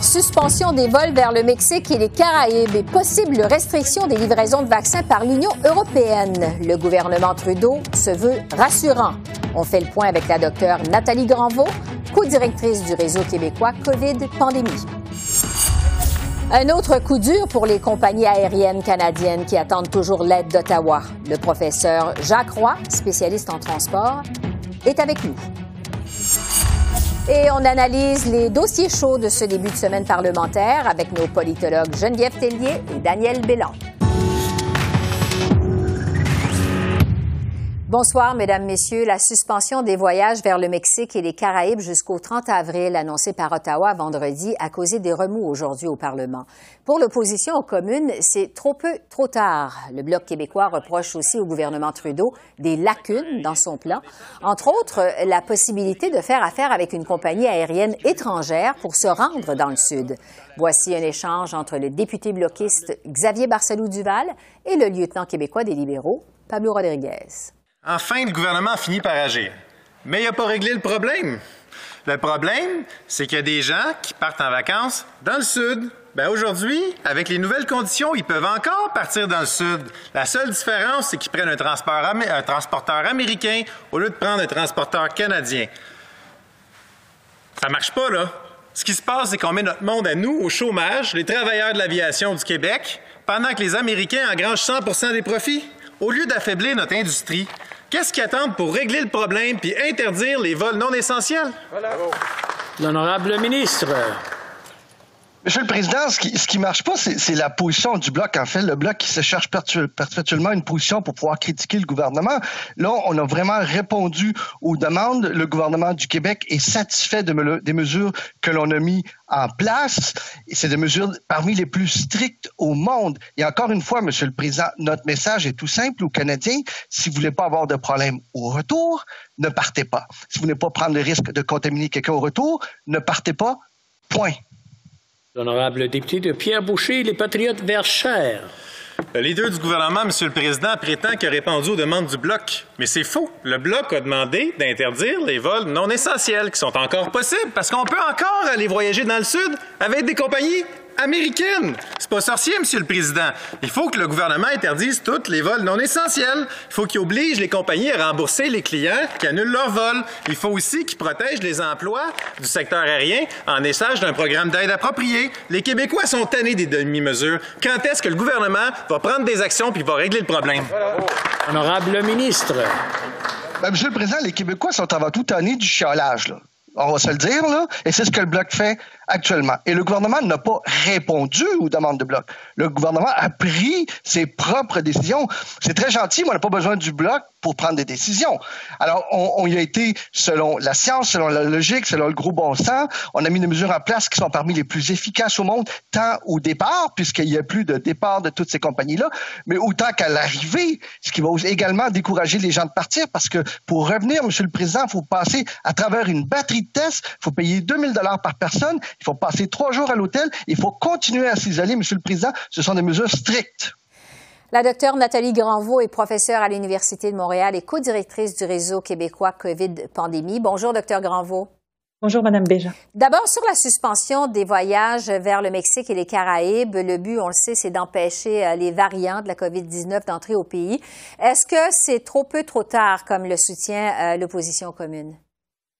Suspension des vols vers le Mexique et les Caraïbes et possible restriction des livraisons de vaccins par l'Union européenne. Le gouvernement Trudeau se veut rassurant. On fait le point avec la docteure Nathalie Granvaux, co-directrice du réseau québécois COVID-Pandémie. Un autre coup dur pour les compagnies aériennes canadiennes qui attendent toujours l'aide d'Ottawa. Le professeur Jacques Roy, spécialiste en transport, est avec nous. Et on analyse les dossiers chauds de ce début de semaine parlementaire avec nos politologues Geneviève Tellier et Daniel Bélan. Bonsoir, Mesdames, Messieurs. La suspension des voyages vers le Mexique et les Caraïbes jusqu'au 30 avril, annoncée par Ottawa vendredi, a causé des remous aujourd'hui au Parlement. Pour l'opposition aux communes, c'est trop peu, trop tard. Le Bloc québécois reproche aussi au gouvernement Trudeau des lacunes dans son plan, entre autres la possibilité de faire affaire avec une compagnie aérienne étrangère pour se rendre dans le Sud. Voici un échange entre le député bloquiste Xavier Barcelou-Duval et le lieutenant québécois des libéraux, Pablo Rodriguez. Enfin, le gouvernement a fini par agir. Mais il n'a pas réglé le problème. Le problème, c'est qu'il y a des gens qui partent en vacances dans le sud. Ben aujourd'hui, avec les nouvelles conditions, ils peuvent encore partir dans le sud. La seule différence, c'est qu'ils prennent un, un, transporteur américain au lieu de prendre un transporteur canadien. Ça marche pas, là. Ce qui se passe, c'est qu'on met notre monde à nous au chômage, les travailleurs de l'aviation du Québec, pendant que les Américains engrangent 100% des profits. Au lieu d'affaiblir notre industrie, Qu'est-ce qu'ils attendent pour régler le problème puis interdire les vols non essentiels? L'honorable ministre. Monsieur le Président, ce qui, ce qui marche pas, c'est la position du Bloc. En fait, le Bloc qui se cherche perpétuellement une position pour pouvoir critiquer le gouvernement. Là, on a vraiment répondu aux demandes. Le gouvernement du Québec est satisfait de des mesures que l'on a mis en place. C'est des mesures parmi les plus strictes au monde. Et encore une fois, Monsieur le Président, notre message est tout simple aux Canadiens. Si vous voulez pas avoir de problème au retour, ne partez pas. Si vous voulez pas prendre le risque de contaminer quelqu'un au retour, ne partez pas. Point. L'honorable député de Pierre Boucher, les Patriotes Verchères. Le leader du gouvernement, Monsieur le Président, prétend qu'il a répondu aux demandes du Bloc. Mais c'est faux. Le Bloc a demandé d'interdire les vols non essentiels, qui sont encore possibles, parce qu'on peut encore aller voyager dans le Sud avec des compagnies américaine. C'est pas sorcier, Monsieur le Président. Il faut que le gouvernement interdise tous les vols non essentiels. Il faut qu'il oblige les compagnies à rembourser les clients qui annulent leurs vols. Il faut aussi qu'il protège les emplois du secteur aérien en échange d'un programme d'aide approprié. Les Québécois sont tannés des demi-mesures. Quand est-ce que le gouvernement va prendre des actions puis va régler le problème? Honorable ministre. Ben, Monsieur le Président, les Québécois sont avant tout tannés du chiolage. Là on va se le dire, là, et c'est ce que le Bloc fait actuellement. Et le gouvernement n'a pas répondu aux demandes de Bloc. Le gouvernement a pris ses propres décisions. C'est très gentil, mais on n'a pas besoin du Bloc pour prendre des décisions. Alors, on, on, y a été selon la science, selon la logique, selon le gros bon sens. On a mis des mesures en place qui sont parmi les plus efficaces au monde, tant au départ, puisqu'il n'y a plus de départ de toutes ces compagnies-là, mais autant qu'à l'arrivée, ce qui va également décourager les gens de partir, parce que pour revenir, Monsieur le Président, il faut passer à travers une batterie de tests, il faut payer 2000 dollars par personne, il faut passer trois jours à l'hôtel, il faut continuer à s'isoler, Monsieur le Président. Ce sont des mesures strictes. La docteure Nathalie Granvaux est professeure à l'Université de Montréal et co-directrice du réseau québécois COVID Pandémie. Bonjour, docteur Granvaux. Bonjour, Madame Béja. D'abord, sur la suspension des voyages vers le Mexique et les Caraïbes, le but, on le sait, c'est d'empêcher euh, les variants de la COVID-19 d'entrer au pays. Est-ce que c'est trop peu, trop tard, comme le soutient euh, l'opposition commune?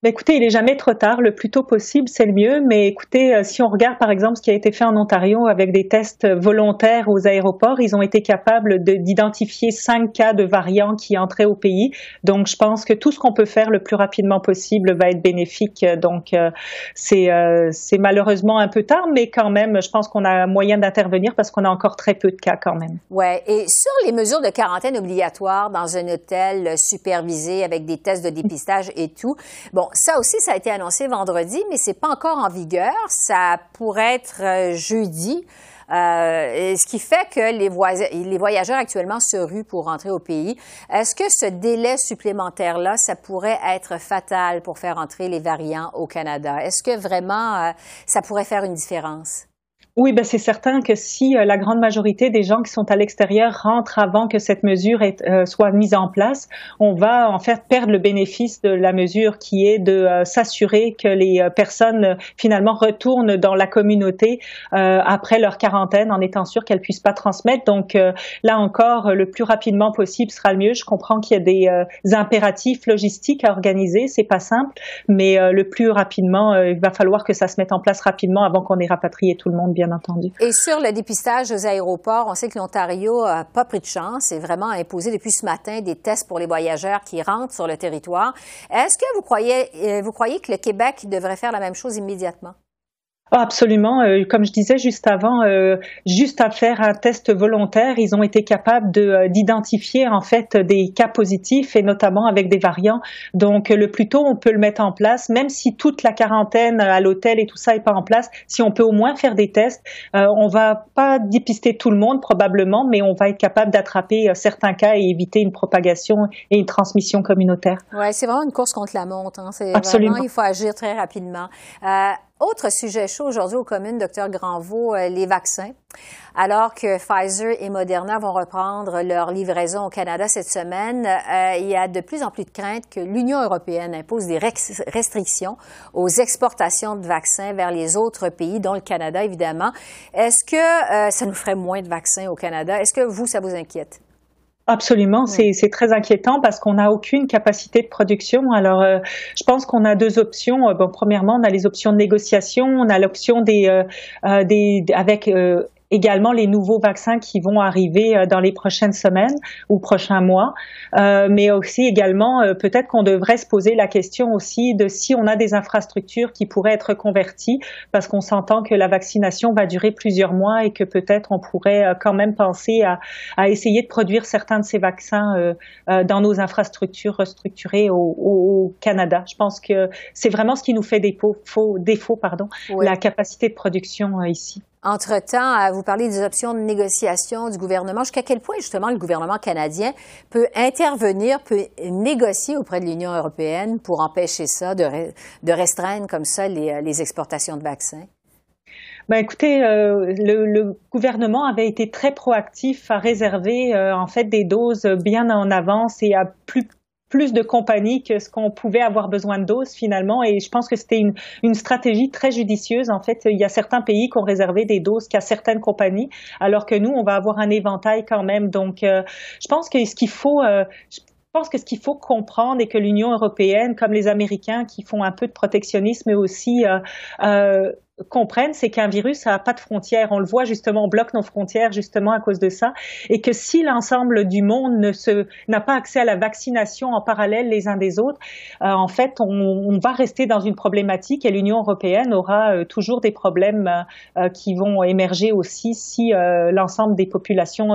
Ben, écoutez, il est jamais trop tard. Le plus tôt possible, c'est le mieux. Mais écoutez, euh, si on regarde par exemple ce qui a été fait en Ontario avec des tests volontaires aux aéroports, ils ont été capables d'identifier cinq cas de variants qui entraient au pays. Donc, je pense que tout ce qu'on peut faire le plus rapidement possible va être bénéfique. Donc, euh, c'est euh, malheureusement un peu tard, mais quand même, je pense qu'on a moyen d'intervenir parce qu'on a encore très peu de cas quand même. Ouais. Et sur les mesures de quarantaine obligatoires dans un hôtel supervisé avec des tests de dépistage et tout, bon, ça aussi, ça a été annoncé vendredi, mais c'est pas encore en vigueur. Ça pourrait être euh, jeudi. Euh, ce qui fait que les, voyageurs actuellement se ruent pour rentrer au pays. Est-ce que ce délai supplémentaire-là, ça pourrait être fatal pour faire entrer les variants au Canada? Est-ce que vraiment euh, ça pourrait faire une différence? Oui, ben c'est certain que si euh, la grande majorité des gens qui sont à l'extérieur rentrent avant que cette mesure euh, soit mise en place, on va en fait perdre le bénéfice de la mesure qui est de euh, s'assurer que les personnes finalement retournent dans la communauté après leur quarantaine en étant sûr qu'elles puissent pas transmettre. Donc là encore, le plus rapidement possible sera le mieux. Je comprends qu'il y a des impératifs logistiques à organiser, c'est pas simple, mais le plus rapidement, il va falloir que ça se mette en place rapidement avant qu'on ait rapatrié tout le monde. Bien Et sur le dépistage aux aéroports, on sait que l'Ontario n'a pas pris de chance et vraiment imposé depuis ce matin des tests pour les voyageurs qui rentrent sur le territoire. Est-ce que vous croyez, euh, vous croyez que le Québec devrait faire la même chose immédiatement? Ah, absolument. Euh, comme je disais juste avant, euh, juste à faire un test volontaire, ils ont été capables de euh, d'identifier en fait des cas positifs et notamment avec des variants. Donc le plus tôt on peut le mettre en place, même si toute la quarantaine à l'hôtel et tout ça est pas en place, si on peut au moins faire des tests, on va pas dépister tout le monde probablement, mais on va être capable d'attraper certains cas et éviter une propagation et une transmission communautaire. Ouais, c'est vraiment une course contre la montre. Hein. C'est Absolument. Vraiment, il faut agir très rapidement. Autre sujet chaud aujourd'hui aux communes, docteur Granvaux, euh, les vaccins. Alors que Pfizer et Moderna vont reprendre leur livraison au Canada cette semaine, euh, il y a de plus en plus de craintes que l'Union européenne impose des restrictions aux exportations de vaccins vers les autres pays, dont le Canada évidemment. Est-ce que euh, ça nous ferait moins de vaccins au Canada? Est-ce que vous, ça vous inquiète? Absolument, c'est très inquiétant parce qu'on n'a aucune capacité de production. Alors, euh, je pense qu'on a deux options. Euh, bon, premièrement, on a les options de négociation, on a l'option des, euh, des avec également les nouveaux vaccins qui vont arriver euh, dans les prochaines semaines ou prochains mois, euh, mais aussi également euh, peut-être qu'on devrait se poser la question aussi de si on a des infrastructures qui pourraient être converties, parce qu'on s'entend que la vaccination va durer plusieurs mois et que peut-être on pourrait quand même penser à, à, essayer de produire certains de ces vaccins euh, dans nos infrastructures restructurées au, au, Canada. Je pense que c'est vraiment ce qui nous fait défaut, défaut pardon, la capacité de production ici. Entre-temps, vous parlez des options de négociation du gouvernement. Jusqu'à quel point, justement, le gouvernement canadien peut intervenir, peut négocier auprès de l'Union européenne pour empêcher ça, de, restreindre comme ça les, les exportations de vaccins? Ben écoutez, euh, le, gouvernement avait été très proactif à réserver euh, en fait des doses bien en avance et à plus plus de compagnies que ce qu'on pouvait avoir besoin de doses finalement. Et je pense que c'était une, une, stratégie très judicieuse. En fait, il y a certains pays qui ont réservé des doses qu'à certaines compagnies, alors que nous, on va avoir un éventail quand même. Donc, euh, je pense que ce qu'il faut, euh, je pense que ce qu'il faut comprendre et que l'Union européenne, comme les Américains qui font un peu de protectionnisme aussi, euh, euh comprennent, c'est qu'un virus n'a pas de frontières. On le voit justement, on bloque nos frontières justement à cause de ça. Et que si l'ensemble du monde n'a pas accès à la vaccination en parallèle les uns des autres, euh, en fait, on, on, va rester dans une problématique et l'Union européenne aura euh, toujours des problèmes euh, qui vont émerger aussi si l'ensemble des populations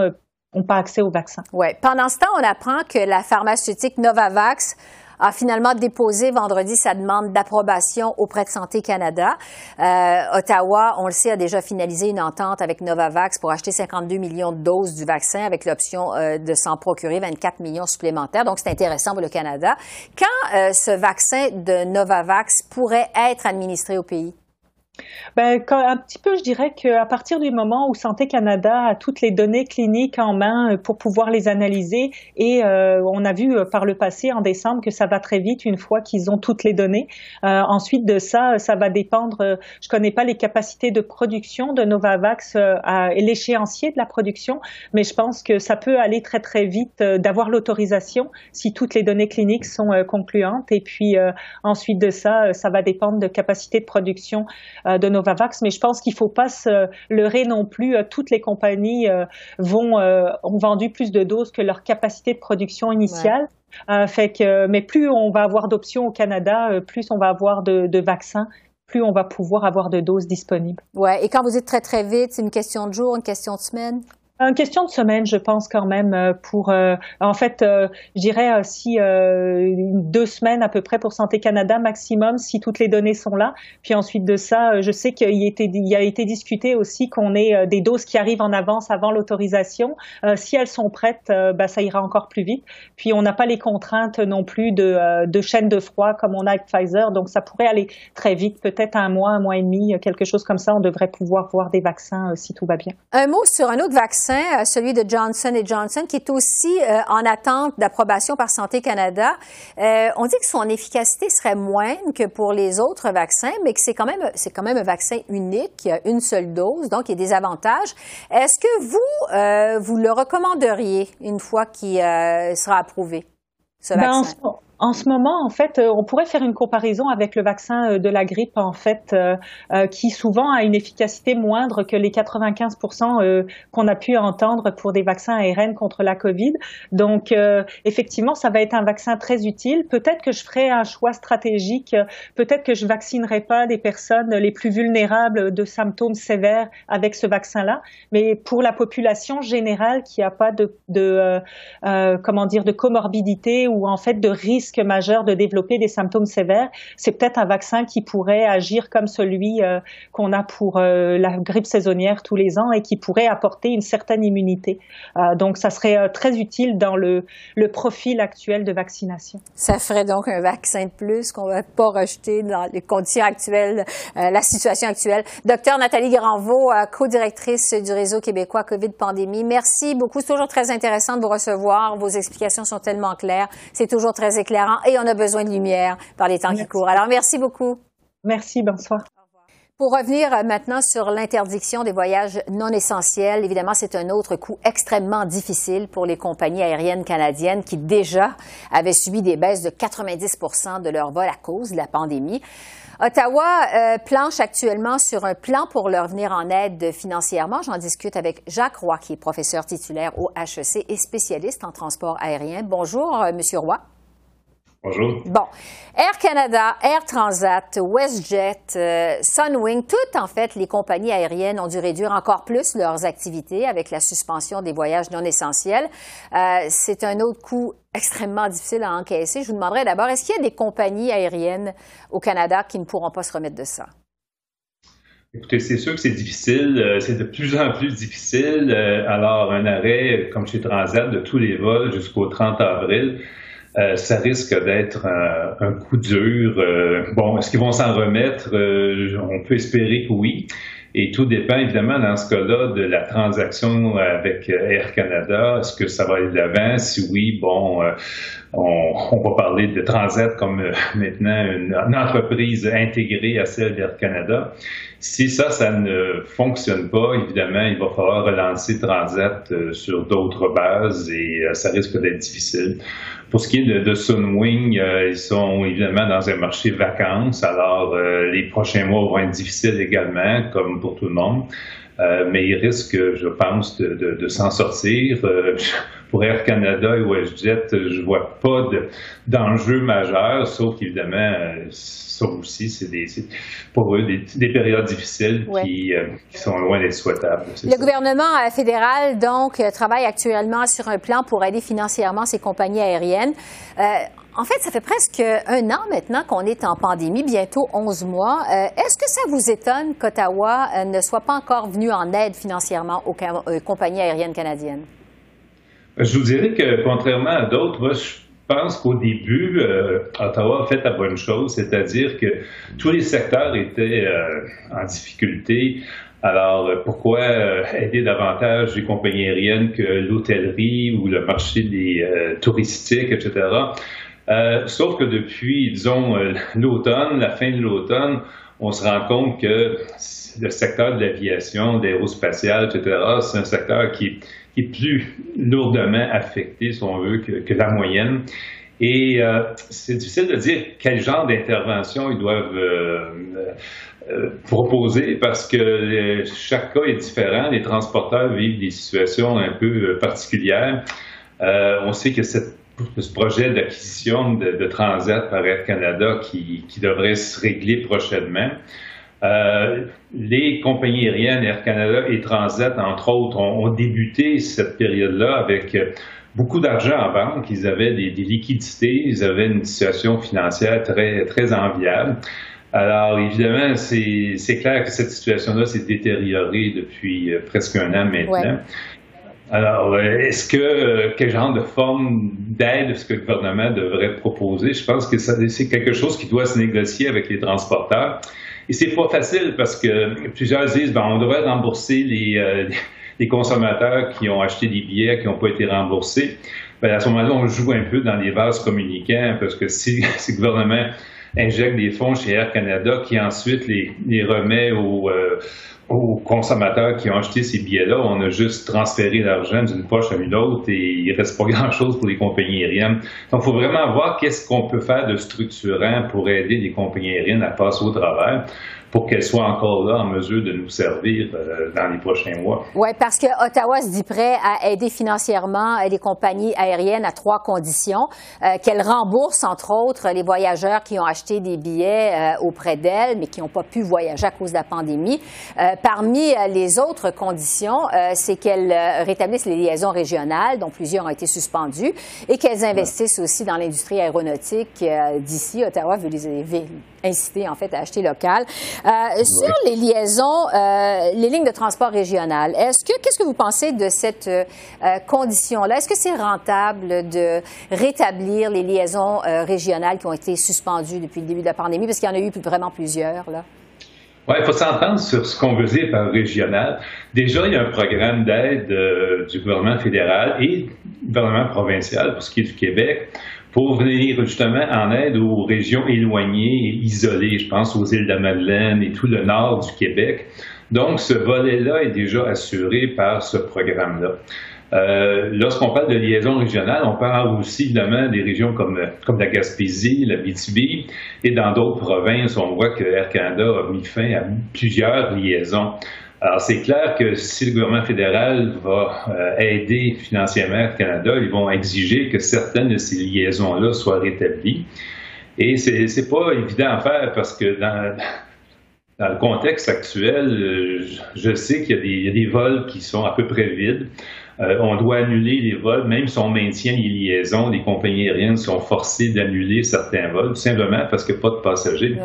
n'ont pas accès au vaccin. Ouais. Pendant ce temps, on apprend que la pharmaceutique Novavax a finalement déposé vendredi sa demande d'approbation auprès de Santé Canada. Euh, Ottawa, on le sait, a déjà finalisé une entente avec Novavax pour acheter 52 millions de doses du vaccin avec l'option euh, de s'en procurer 24 millions supplémentaires. Donc, c'est intéressant pour le Canada. Quand euh, ce vaccin de Novavax pourrait être administré au pays? Ben, un petit peu, je dirais qu'à partir du moment où Santé Canada a toutes les données cliniques en main euh, pour pouvoir les analyser, et euh, on a vu euh, par le passé en décembre que ça va très vite une fois qu'ils ont toutes les données. Euh, ensuite de ça, ça va dépendre. je connais pas les capacités de production de Novavax à l'échéancier de la production, mais je pense que ça peut aller très très vite d'avoir l'autorisation si toutes les données cliniques sont concluantes. Et puis ensuite de ça, ça va dépendre de capacité de production euh, de Novavax, mais je pense qu'il ne faut pas se leurrer non plus. Euh, toutes les compagnies euh, vont ont vendu plus de doses que leur capacité de production initiale. fait que, mais plus on va avoir d'options au Canada, plus on va avoir de, de vaccins plus on va pouvoir avoir de doses disponibles. Ouais. Et quand vous dites très très vite, c'est une question de jour, une question de semaine? Une question de semaine, je pense quand même euh, pour. Euh, en fait, euh, je dirais si deux semaines à peu près pour Santé Canada maximum, si toutes les données sont là. Puis ensuite de ça, je sais qu'il y a été discuté aussi qu'on ait des doses qui arrivent en avance avant l'autorisation. si elles sont prêtes, bah, ça ira encore plus vite. Puis on n'a pas les contraintes non plus de, de chaîne de froid comme on a avec Pfizer, donc ça pourrait aller très vite, peut-être un mois, un mois et demi, quelque chose comme ça. On devrait pouvoir voir des vaccins si tout va bien. Un mot sur un autre vaccin euh, celui de Johnson Johnson, qui est aussi euh, en attente d'approbation par Santé Canada. Euh, on dit que son efficacité serait moindre que pour les autres vaccins, mais que c'est quand même c'est quand même un vaccin unique, une seule dose, donc il y a des avantages. Est-ce que vous vous le recommanderiez une fois qu'il sera approuvé ce ben, vaccin? En ce moment, en fait, euh, on pourrait faire une comparaison avec le vaccin euh, de la grippe, en fait, euh, qui souvent a une efficacité moindre que les 95% qu'on a pu entendre pour des vaccins ARN contre la COVID. Donc, effectivement, ça va être un vaccin très utile. Peut-être que je ferai un choix stratégique. Peut-être que je vaccinerai pas des personnes les plus vulnérables de symptômes sévères avec ce vaccin-là. Mais pour la population générale qui n'a pas de, comment dire, de comorbidité ou en fait de risque majeur de développer des symptômes sévères, c'est peut-être un vaccin qui pourrait agir comme celui euh, qu'on a pour euh, la grippe saisonnière tous les ans et qui pourrait apporter une certaine immunité. Euh, donc, ça serait très utile dans le, le profil actuel de vaccination. Ça ferait donc un vaccin de plus qu'on ne va pas rejeter dans les conditions actuelles, la situation actuelle. Docteur Nathalie Granvaux, co-directrice du réseau québécois COVID Pandémie, merci beaucoup. C'est toujours très intéressant de vous recevoir. Vos explications sont tellement claires. C'est toujours très éclairant et on a besoin de lumière par les temps qui courent. Alors, merci beaucoup. Merci, bonsoir. Pour revenir euh, maintenant sur l'interdiction des voyages non essentiels, évidemment, c'est un autre coup extrêmement difficile pour les compagnies aériennes canadiennes qui déjà avaient subi des baisses de 90 de leurs vols à cause de la pandémie. Ottawa euh, planche actuellement sur un plan pour leur venir en aide financièrement. J'en discute avec Jacques Roy, qui est professeur titulaire au HEC et spécialiste en transport aérien. Bonjour, euh, Monsieur Roy. Bonjour. Bon. Air Canada, Air Transat, WestJet, euh, Sunwing, toutes en fait les compagnies aériennes ont dû réduire encore plus leurs activités avec la suspension des voyages non essentiels. Euh, c'est un autre coût extrêmement difficile à encaisser. Je vous demanderais d'abord, est-ce qu'il y a des compagnies aériennes au Canada qui ne pourront pas se remettre de ça? Écoutez, c'est sûr que c'est difficile, euh, c'est de plus en plus difficile. alors, un arrêt comme chez Transat de tous les vols jusqu'au 30 avril, euh, ça risque d'être un, coup dur. Euh, bon, est-ce qu'ils vont s'en remettre? Euh, on peut espérer que oui. Et tout dépend évidemment dans ce cas-là de la transaction avec Air Canada. Est-ce que ça va aller de l'avant? Si oui, bon, on, on, va parler de Transat comme maintenant une, une, entreprise intégrée à celle d'Air Canada. Si ça, ça ne fonctionne pas, évidemment, il va falloir relancer Transat sur d'autres bases et ça risque d'être difficile. Pour ce qui est de, de Sunwing, euh, ils sont évidemment dans un marché vacances, alors euh, les prochains mois vont être difficiles également, comme pour tout le monde. Euh, mais ils risquent, je pense, de, de, de s'en sortir. pour Air Canada et WestJet, je vois pas d'enjeu majeur, sauf qu'évidemment, ça aussi, c'est pour eux des, périodes difficiles qui, qui, sont loin d'être souhaitables. Le gouvernement fédéral, donc, travaille actuellement sur un plan pour aider financièrement ces compagnies aériennes. Euh, en fait, ça fait presque un an maintenant qu'on est en pandémie, bientôt 11 mois. Euh, est-ce que ça vous étonne qu'Ottawa euh, ne soit pas encore venu en aide financièrement aux compagnies aériennes canadiennes? Je vous dirais que, contrairement à d'autres, je pense qu'au début, Ottawa a fait la bonne chose, c'est-à-dire que tous les secteurs étaient en difficulté. Alors, pourquoi aider davantage les compagnies aériennes que l'hôtellerie ou le marché des touristiques, etc.? Euh, sauf que depuis, disons, euh, l'automne, la fin de l'automne, on se rend compte que le secteur de l'aviation, d'aérospatiale, etc., c'est un secteur qui, est plus lourdement affecté, si on veut, que, la moyenne. Et euh, c'est difficile de dire quel genre d'intervention ils doivent proposer parce que chaque cas est différent. Les transporteurs vivent des situations un peu particulières. on sait que cette ce projet d'acquisition de, de, Transat par Air Canada qui, qui, devrait se régler prochainement. Euh, les compagnies aériennes, Air Canada et Transat, entre autres, ont, débuté cette période-là avec beaucoup d'argent en banque. Ils avaient des, liquidités, ils avaient une situation financière très, très enviable. Alors, évidemment, c'est clair que cette situation-là s'est détériorée depuis euh, presque un an maintenant. Alors, euh, est-ce que euh, quel genre de forme d'aide est-ce que le gouvernement devrait proposer? Je pense que c'est quelque chose qui doit se négocier avec les transporteurs. Et c'est pas facile parce que plusieurs disent ben, on devrait rembourser les, les consommateurs qui ont acheté des billets qui n'ont pas été remboursés. Ben, à ce moment-là, on joue un peu dans les vases communicants parce que si, si le gouvernement injecte des fonds chez Air Canada qui ensuite les, les remet aux, euh, aux consommateurs qui ont acheté ces billets-là. On a juste transféré l'argent d'une poche à une autre et il ne reste pas grand-chose pour les compagnies aériennes. Donc, il faut vraiment voir qu'est-ce qu'on peut faire de structurant pour aider les compagnies aériennes à passer au travers pour qu'elle soit encore là en mesure de nous servir euh, dans les prochains mois. Oui, parce que Ottawa se dit prêt à aider financièrement les compagnies aériennes à trois conditions. Euh, qu'elles remboursent, entre autres, les voyageurs qui ont acheté des billets euh, auprès d'elles, mais qui n'ont pas pu voyager à cause de la pandémie. Parmi les autres conditions, c'est qu'elles rétablissent les liaisons régionales, dont plusieurs ont été suspendues, et qu'elles investissent aussi dans l'industrie aéronautique d'ici. Ottawa veut les inciter, en fait, à acheter local. Euh, sur les liaisons, euh, les lignes de transport régionales, est-ce que qu'est-ce que vous pensez de cette euh, condition-là? Est-ce que c'est rentable de rétablir les liaisons régionales qui ont été suspendues depuis le début de la pandémie, parce qu'il y en a eu vraiment plusieurs là oui, il faut s'entendre sur ce qu'on veut dire par régional. Déjà, il y a un programme d'aide du gouvernement fédéral et du gouvernement provincial pour ce qui est du Québec pour venir justement en aide aux régions éloignées et isolées. Je pense aux îles de Madeleine et tout le nord du Québec. Donc, ce volet-là est déjà assuré par ce programme-là. Euh, lorsqu'on parle de liaison régionale, on parle aussi évidemment des régions comme, la Gaspésie, la BTB, et dans d'autres provinces, on voit que Air Canada a mis fin à plusieurs liaisons. Alors, c'est clair que si le gouvernement fédéral va euh, aider financièrement le Canada, ils vont exiger que certaines de ces liaisons-là soient rétablies. Et c'est, pas évident à faire parce que dans, le contexte actuel, euh, je sais qu'il y, a des vols qui sont à peu près vides. Euh, on doit annuler les vols, même si on maintient les liaisons, les compagnies aériennes sont forcées d'annuler certains vols, tout simplement parce qu'il n'y a pas de passagers.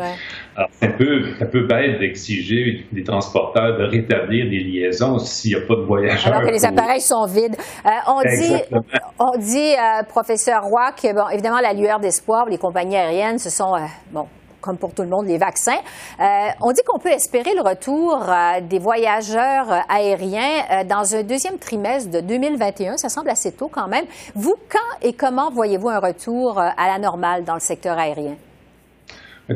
Alors, c'est un peu, un peu bête d'exiger des transporteurs de rétablir des liaisons s'il n'y a pas de voyageurs. Alors que les appareils sont vides. Euh, on dit, on dit euh, professeur Roy, que, bon, évidemment, la lueur d'espoir, les compagnies aériennes, ce sont, bon, comme pour tout le monde, les vaccins. Euh, on dit qu'on peut espérer le retour euh, des voyageurs euh, aériens dans un deuxième trimestre de 2021. Ça semble assez tôt quand même. Vous, quand et comment voyez-vous un retour à la normale dans le secteur aérien?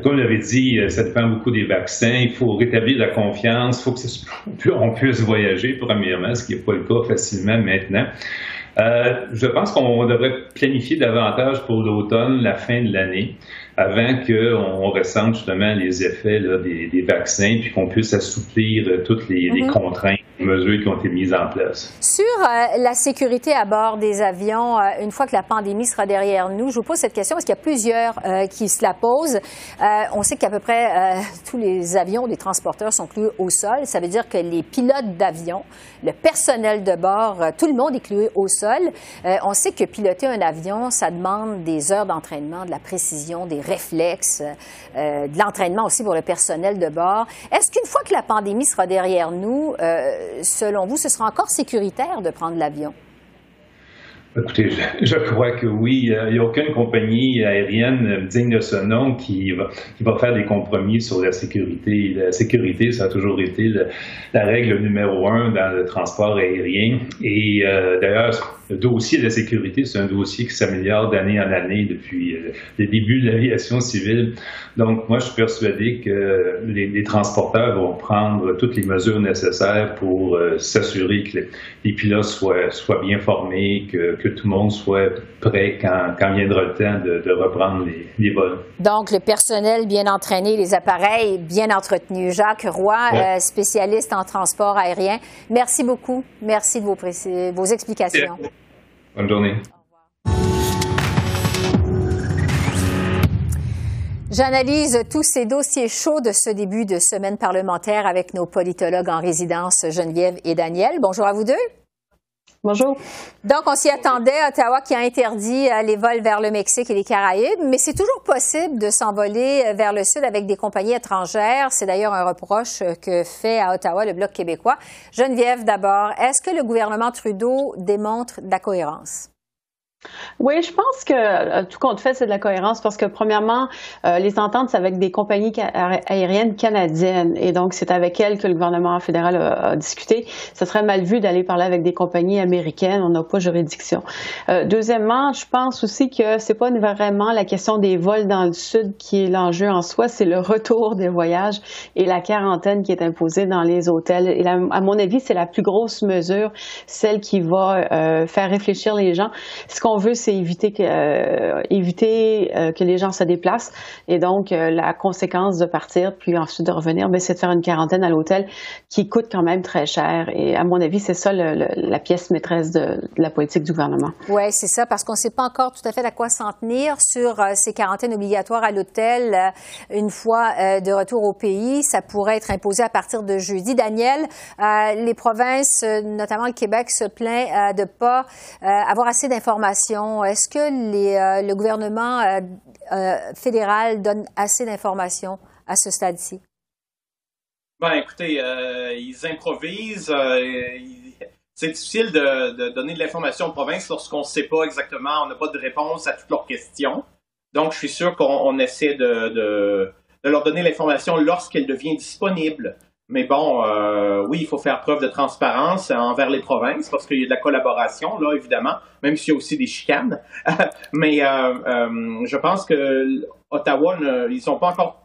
Comme l'avait dit, ça dépend beaucoup des vaccins. Il faut rétablir la confiance. Il faut qu'on puisse voyager, premièrement, ce qui n'est pas le cas facilement maintenant. je pense qu'on devrait planifier davantage pour l'automne, la fin de l'année avant qu'on ressente justement les effets des, vaccins, puis qu'on puisse assouplir euh, toutes les, mm-hmm. contraintes, les mesures qui ont été mises en place. Sur euh, la sécurité à bord des avions, euh, une fois que la pandémie sera derrière nous, je vous pose cette question parce qu'il y a plusieurs qui se la posent. on sait qu'à peu près tous les avions les transporteurs sont cloués au sol. Ça veut dire que les pilotes d'avion, le personnel de bord, tout le monde est cloué au sol. on sait que piloter un avion, ça demande des heures d'entraînement, de la précision, des réflexes, euh, de l'entraînement aussi pour le personnel de bord. Est-ce qu'une fois que la pandémie sera derrière nous, euh, selon vous, ce sera encore sécuritaire de prendre l'avion? Écoutez, je, crois que oui. Il n'y a aucune compagnie aérienne digne de ce nom qui va, qui va faire des compromis sur la sécurité. La sécurité, ça a toujours été la règle numéro un dans le transport aérien. Et euh, d'ailleurs, le dossier de la sécurité, c'est un dossier qui s'améliore d'année en année depuis euh, le début de l'aviation civile. Donc, moi, je suis persuadé que les, transporteurs vont prendre toutes les mesures nécessaires pour euh, s'assurer que les, pilotes soient, soient bien formés, que, tout le monde soit prêt quand, quand viendra le temps de, de reprendre les, les, vols. Donc, le personnel bien entraîné, les appareils bien entretenus. Jacques Roy, euh, spécialiste en transport aérien, merci beaucoup. Merci de vos, vos explications. Bonne journée. J'analyse tous ces dossiers chauds de ce début de semaine parlementaire avec nos politologues en résidence, Geneviève et Daniel. Bonjour à vous deux. Bonjour. Donc, on s'y attendait. Ottawa qui a interdit euh, les vols vers le Mexique et les Caraïbes, mais c'est toujours possible de s'envoler euh, vers le sud avec des compagnies étrangères. C'est d'ailleurs un reproche euh, que fait à Ottawa le Bloc québécois. Geneviève, d'abord, est-ce que le gouvernement Trudeau démontre de la cohérence? Oui, je pense que euh, tout compte fait, c'est de la cohérence parce que premièrement, euh, les ententes, c'est avec des compagnies aériennes canadiennes et donc c'est avec elles que le gouvernement fédéral a, discuté. Ce serait mal vu d'aller parler avec des compagnies américaines, on n'a pas juridiction. Euh, deuxièmement, je pense aussi que c'est pas vraiment la question des vols dans le sud qui est l'enjeu en soi, c'est le retour des voyages et la quarantaine qui est imposée dans les hôtels. Et à mon avis, c'est la plus grosse mesure, celle qui va faire réfléchir les gens. Qu'on veut, c'est éviter que, euh, euh, que les gens se déplacent. Et donc, euh, la conséquence de partir, puis ensuite de revenir, ben, c'est de faire une quarantaine à l'hôtel qui coûte quand même très cher. Et à mon avis, c'est ça la pièce maîtresse de, la politique du gouvernement. Oui, c'est ça, parce qu'on ne sait pas encore tout à fait à quoi s'en tenir sur ces quarantaines obligatoires à l'hôtel une fois de retour au pays. Ça pourrait être imposé à partir de jeudi. Daniel, les provinces, notamment le Québec, se plaint de ne pas avoir assez d'informations est-ce que euh, le gouvernement euh, euh, fédéral donne assez d'informations à ce stade-ci? Ben, écoutez, ils improvisent. c'est difficile de, donner de l'information aux provinces lorsqu'on ne sait pas exactement, on n'a pas de réponse à toutes leurs questions. Donc, je suis sûr qu'on essaie de, leur donner l'information lorsqu'elle devient disponible. Mais bon, euh, oui, il faut faire preuve de transparence envers les provinces parce qu'il y a de la collaboration, là, évidemment, même s'il y a aussi des chicanes. Mais euh, euh, je pense que Ottawa, ils n'ont pas encore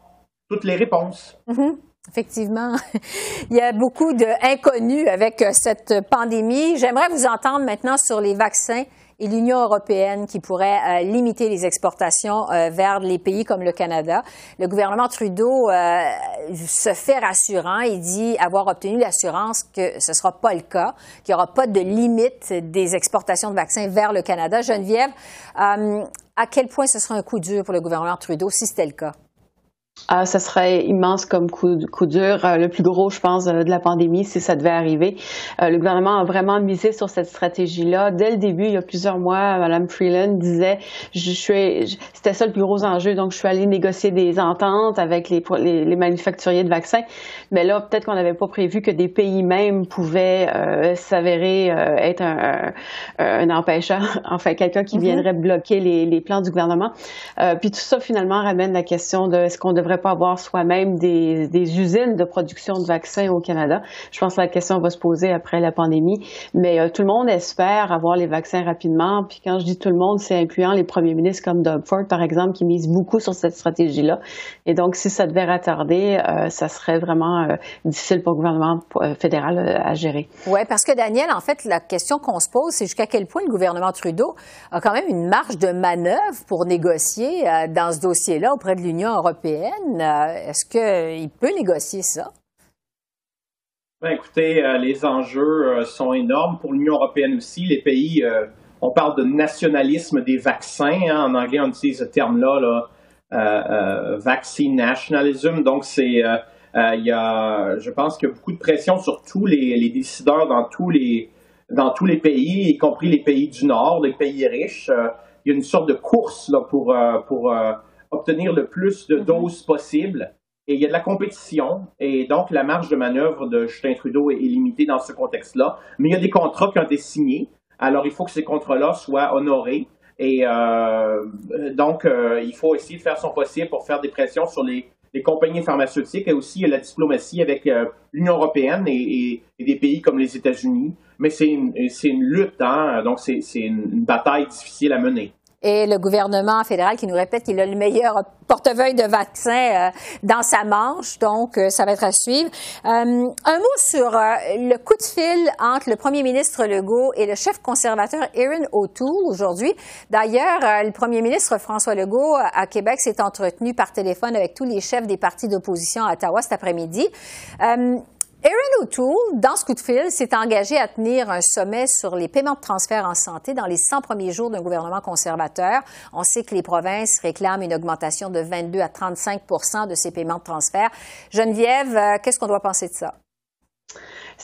toutes les réponses. Mm-hmm. Effectivement, il y a beaucoup d'inconnus avec cette pandémie. J'aimerais vous entendre maintenant sur les vaccins et l'Union européenne qui pourrait euh, limiter les exportations euh, vers les pays comme le Canada. Le gouvernement Trudeau euh, se fait rassurant et dit avoir obtenu l'assurance que ce ne sera pas le cas, qu'il n'y aura pas de limite des exportations de vaccins vers le Canada. Geneviève, à quel point ce sera un coup dur pour le gouvernement Trudeau si c'était le cas? Ah, ça serait immense comme coup, coup dur, euh, le plus gros, je pense, de la pandémie si ça devait arriver. Euh, le gouvernement a vraiment misé sur cette stratégie-là. Dès le début, il y a plusieurs mois, Mme Freeland disait, je suis, c'était ça le plus gros enjeu, donc je suis allée négocier des ententes avec les, les, manufacturiers de vaccins. Mais là, peut-être qu'on n'avait pas prévu que des pays même pouvaient euh, s'avérer être un, un, empêcheur, enfin quelqu'un qui mm-hmm. viendrait bloquer les, les, plans du gouvernement. puis tout ça finalement ramène la question de est-ce qu'on devrait pas avoir soi-même des, usines de production de vaccins au Canada. Je pense que la question va se poser après la pandémie, mais euh, tout le monde espère avoir les vaccins rapidement. Puis quand je dis tout le monde, c'est incluant les premiers ministres comme Doug Ford, par exemple, qui misent beaucoup sur cette stratégie-là. Et donc, si ça devait retarder, euh, ça serait vraiment euh, difficile pour le gouvernement fédéral à gérer. Oui, parce que Daniel, en fait, la question qu'on se pose, c'est jusqu'à quel point le gouvernement Trudeau a quand même une marge de manœuvre pour négocier dans ce dossier-là auprès de l'Union européenne. Euh, est-ce qu'il peut négocier ça? Ben, écoutez, euh, les enjeux euh, sont énormes pour l'Union européenne aussi. Les pays, on parle de nationalisme des vaccins. Hein. en anglais, on utilise ce terme-là, vaccine nationalism. Donc, c'est, il y a, je pense qu'il y a beaucoup de pression sur tous les, décideurs dans tous les, dans tous les pays, y compris les pays du Nord, les pays riches. il y a une sorte de course là, pour, pour obtenir le plus de mhm. doses possible. Et il y a de la compétition, et donc la marge de manœuvre de Justin Trudeau est, limitée dans ce contexte-là. Mais il y a des contrats qui ont été signés, alors il faut que ces contrats-là soient honorés. Et euh, donc, euh, il faut essayer de faire son possible pour faire des pressions sur les, compagnies pharmaceutiques et aussi la diplomatie avec euh, l'Union européenne et, des pays comme les États-Unis. Mais c'est une, une, lutte, hein, donc c'est une bataille difficile à mener et le gouvernement fédéral qui nous répète qu'il a le meilleur portefeuille de vaccins euh, dans sa manche. Donc, euh, ça va être à suivre. Euh, un mot sur le coup de fil entre le premier ministre Legault et le chef conservateur Erin O'Toole aujourd'hui. D'ailleurs, le premier ministre François Legault à Québec s'est entretenu par téléphone avec tous les chefs des partis d'opposition à Ottawa cet après-midi. Erin O'Toole, dans ce coup de fil, s'est engagé à tenir un sommet sur les paiements de transfert en santé dans les 100 premiers jours d'un gouvernement conservateur. On sait que les provinces réclament une augmentation de 22 à 35% de ces paiements de transfert. Geneviève, euh, qu'est-ce qu'on doit penser de ça?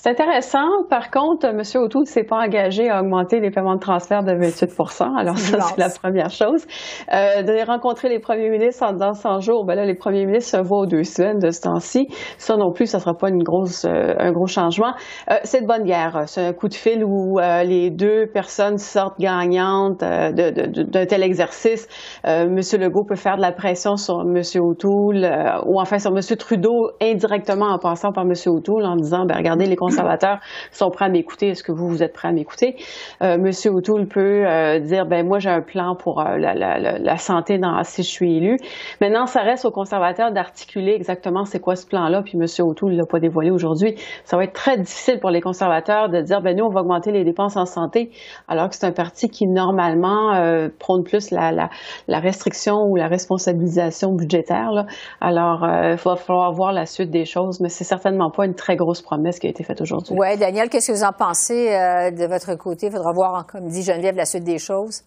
C'est intéressant. Par contre, M. O'Toole ne s'est pas engagé à augmenter les paiements de transfert de 28 Alors, ça, c'est la première chose. Euh, de rencontrer les premiers ministres en dans 100 jours, ben là, les premiers ministres se voient aux deux semaines de ce temps-ci. Ça non plus, ça ne sera pas une grosse, euh, un gros changement. Euh, c'est de bonne guerre. C'est un coup de fil où euh, les deux personnes sortent gagnantes d'un de, de, tel exercice. M. Legault peut faire de la pression sur M. O'Toole ou enfin sur M. Trudeau indirectement en passant par M. O'Toole en disant, ben, regardez, les conservateurs sont prêts à m'écouter. Est-ce que vous, vous êtes prêts à m'écouter? Euh, Monsieur O'Toole peut euh, dire, ben moi, j'ai un plan pour euh, la, santé si je suis élu. Maintenant, ça reste aux conservateurs d'articuler exactement c'est quoi ce plan-là. Puis Monsieur O'Toole l'a pas dévoilé aujourd'hui. Ça va être très difficile pour les conservateurs de dire, ben nous, on va augmenter les dépenses en santé, alors que c'est un parti qui, normalement, euh, prône plus la, restriction ou la responsabilisation budgétaire. Alors, il va falloir voir la suite des choses, mais c'est certainement pas une très grosse promesse qui a été faite aujourd'hui? Oui, Daniel, qu'est-ce que vous en pensez euh, de votre côté? Il faudra voir, comme dit Geneviève, la suite des choses.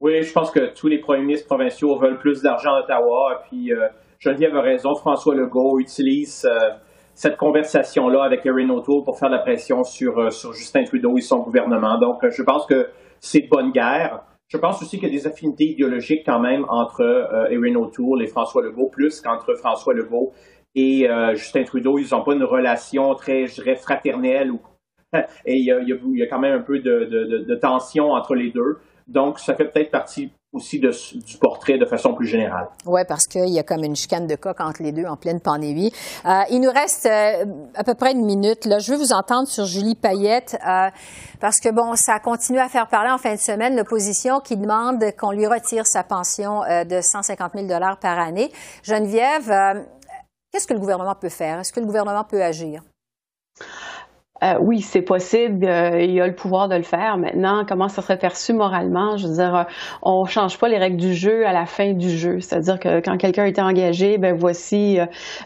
Oui, je pense que tous les premiers ministres provinciaux veulent plus d'argent à Ottawa. Puis euh, Geneviève a raison, François Legault utilise euh, cette conversation-là avec Erin O'Toole pour faire de la pression sur, sur Justin Trudeau et son gouvernement. Donc, je pense que c'est bonne guerre. Je pense aussi qu'il y a des affinités idéologiques quand même entre Erin O'Toole et François Legault, plus qu'entre François Legault et euh, Justin Trudeau, ils n'ont pas une relation très, je dirais, fraternelle. et il y, a, quand même un peu de, tension entre les deux. Donc, ça fait peut-être partie aussi du portrait de façon plus générale. Oui, parce qu'il y a comme une chicane de coq entre les deux en pleine pandémie. Euh, il nous reste euh, à peu près une minute. Là, je veux vous entendre sur Julie Payette, parce que bon, ça continue à faire parler en fin de semaine l'opposition qui demande qu'on lui retire sa pension de 150 000 dollars par année. Geneviève, Qu'est-ce que le gouvernement peut faire? Est-ce que le gouvernement peut agir? Euh, oui, c'est possible. Euh, il a le pouvoir de le faire. Maintenant, comment ça serait perçu moralement? Je veux dire, euh, on change pas les règles du jeu à la fin du jeu. C'est-à-dire que quand quelqu'un était engagé, ben voici,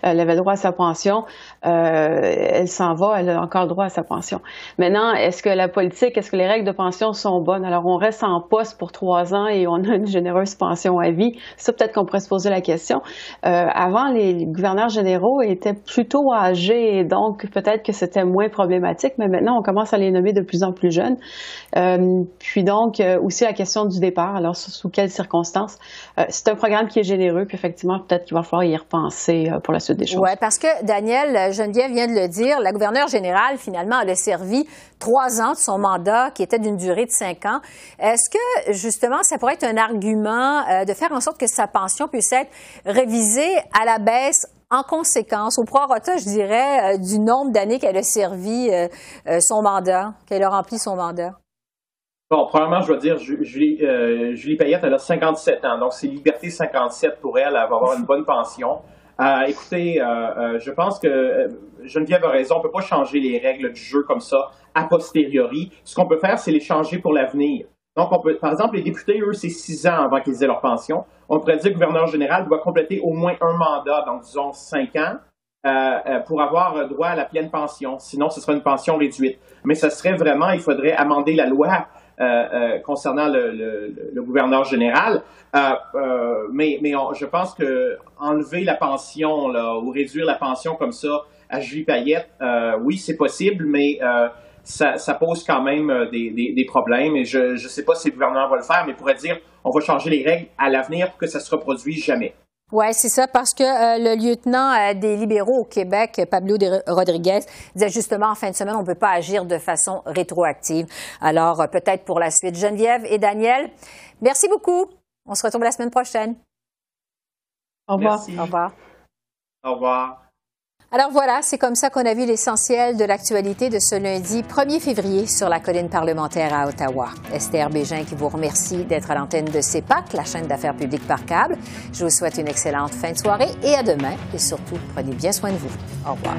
elle avait droit à sa pension. elle s'en va, elle a encore droit à sa pension. Maintenant, est-ce que la politique, est-ce que les règles de pension sont bonnes? Alors, on reste en poste pour trois ans et on a une généreuse pension à vie. Ça, peut-être qu'on pourrait se poser la question. avant, les gouverneurs généraux étaient plutôt âgés donc peut-être que c'était moins problématique mais maintenant, on commence à les nommer de plus en plus jeunes. Euh, puis donc, euh, aussi la question du départ, alors sous, quelles circonstances? Euh, c'est un programme qui est généreux, puis effectivement, peut-être qu'il va falloir y repenser pour la suite des choses. Oui, parce que Daniel, Geneviève vient de le dire, la gouverneure générale, finalement, elle a servi trois ans de son mandat, qui était d'une durée de cinq ans. Est-ce que, justement, ça pourrait être un argument de faire en sorte que sa pension puisse être révisée à la baisse en conséquence, au prorata, je dirais, euh, du nombre d'années qu'elle a servi euh, euh, son mandat, qu'elle a rempli son mandat? Bon, premièrement, je dois dire, Julie, Julie Payette, elle a 57 ans, donc c'est Liberté 57 pour elle, elle avoir une bonne pension. écoutez, je pense que Geneviève a raison, on ne peut pas changer les règles du jeu comme ça a posteriori. Ce qu'on peut faire, c'est les changer pour l'avenir. Donc, on peut, par exemple, les députés, eux, c'est six ans avant qu'ils aient leur pension. On pourrait dire que le gouverneur général doit compléter au moins un mandat, donc disons cinq ans, euh, euh, pour avoir droit à la pleine pension. Sinon, ce sera une pension réduite. Mais ce serait vraiment, il faudrait amender la loi euh, concernant le, gouverneur général. mais mais je pense que enlever la pension ou réduire la pension comme ça à Julie Payette, oui, c'est possible, mais ça, pose quand même euh, des, problèmes. Et je ne sais pas si le gouvernement va le faire, mais pourrait dire on va changer les règles à l'avenir pour que ça se reproduise jamais. Oui, c'est ça, parce que euh, le lieutenant euh, des libéraux au Québec, Pablo Rodriguez, disait justement en fin de semaine, on ne peut pas agir de façon rétroactive. Alors, peut-être pour la suite. Geneviève et Daniel, merci beaucoup. On se retrouve la semaine prochaine. Au revoir. Au revoir. Au revoir. Alors voilà, c'est comme ça qu'on a vu l'essentiel de l'actualité de ce lundi 1er février sur la colline parlementaire à Ottawa. Esther Bégin qui vous remercie d'être à l'antenne de CEPAC, la chaîne d'affaires publiques par câble. Je vous souhaite une excellente fin de soirée et à demain. Et surtout, prenez bien soin de vous. Au revoir.